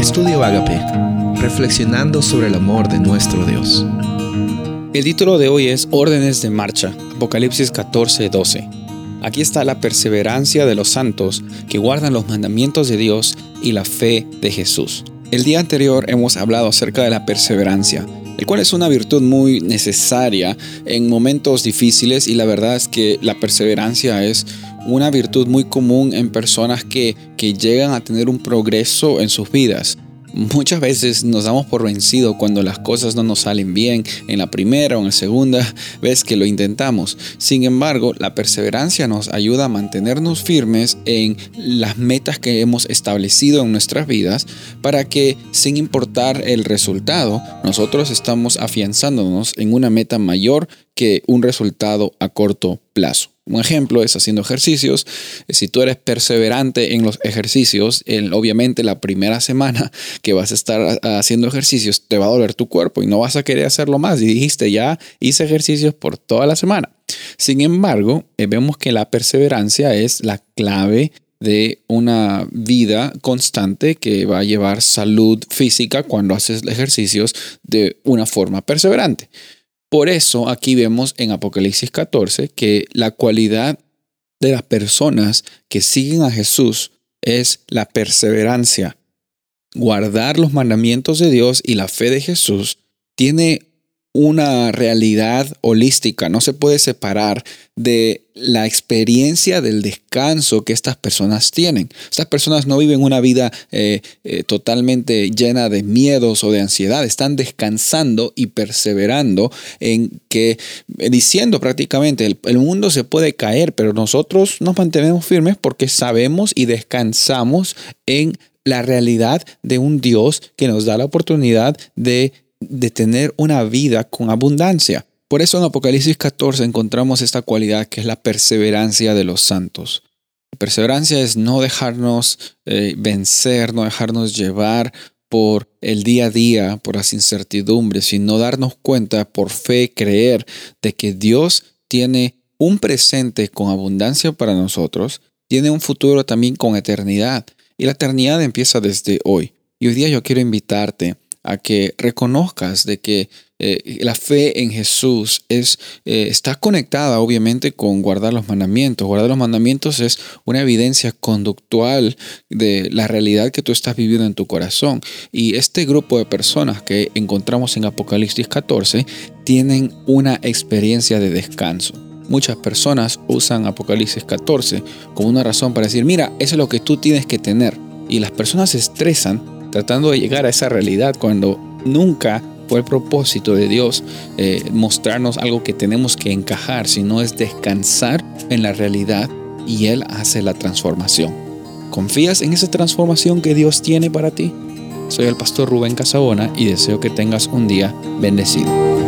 Estudio Agape, reflexionando sobre el amor de nuestro Dios. El título de hoy es Órdenes de Marcha, Apocalipsis 14, 12. Aquí está la perseverancia de los santos que guardan los mandamientos de Dios y la fe de Jesús. El día anterior hemos hablado acerca de la perseverancia, el cual es una virtud muy necesaria en momentos difíciles y la verdad es que la perseverancia es una virtud muy común en personas que, llegan a tener un progreso en sus vidas. Muchas veces nos damos por vencido cuando las cosas no nos salen bien en la primera o en la segunda vez que lo intentamos. Sin embargo, la perseverancia nos ayuda a mantenernos firmes en las metas que hemos establecido en nuestras vidas para que sin importar el resultado, nosotros estamos afianzándonos en una meta mayor que un resultado a corto plazo. Un ejemplo es haciendo ejercicios. Si tú eres perseverante en los ejercicios, obviamente la primera semana que vas a estar haciendo ejercicios te va a doler tu cuerpo y no vas a querer hacerlo más. Y dijiste, ya hice ejercicios por toda la semana. Sin embargo, eh, vemos que la perseverancia es la clave de una vida constante que va a llevar salud física cuando haces ejercicios de una forma perseverante. Por eso aquí vemos en Apocalipsis 14 que la cualidad de las personas que siguen a Jesús es la perseverancia. Guardar los mandamientos de Dios y la fe de Jesús tiene una realidad holística, no se puede separar de la experiencia del descanso que estas personas tienen. Estas personas no viven una vida eh, eh, totalmente llena de miedos o de ansiedad, están descansando y perseverando en que, eh, diciendo prácticamente, el, el mundo se puede caer, pero nosotros nos mantenemos firmes porque sabemos y descansamos en la realidad de un Dios que nos da la oportunidad de de tener una vida con abundancia. Por eso en Apocalipsis 14 encontramos esta cualidad que es la perseverancia de los santos. Perseverancia es no dejarnos eh, vencer, no dejarnos llevar por el día a día, por las incertidumbres, sino darnos cuenta por fe, creer de que Dios tiene un presente con abundancia para nosotros, tiene un futuro también con eternidad. Y la eternidad empieza desde hoy. Y hoy día yo quiero invitarte a que reconozcas de que eh, la fe en Jesús es, eh, está conectada obviamente con guardar los mandamientos. Guardar los mandamientos es una evidencia conductual de la realidad que tú estás viviendo en tu corazón. Y este grupo de personas que encontramos en Apocalipsis 14 tienen una experiencia de descanso. Muchas personas usan Apocalipsis 14 como una razón para decir, mira, eso es lo que tú tienes que tener. Y las personas se estresan tratando de llegar a esa realidad cuando nunca fue el propósito de Dios eh, mostrarnos algo que tenemos que encajar, sino es descansar en la realidad y Él hace la transformación. ¿Confías en esa transformación que Dios tiene para ti? Soy el pastor Rubén Casabona y deseo que tengas un día bendecido.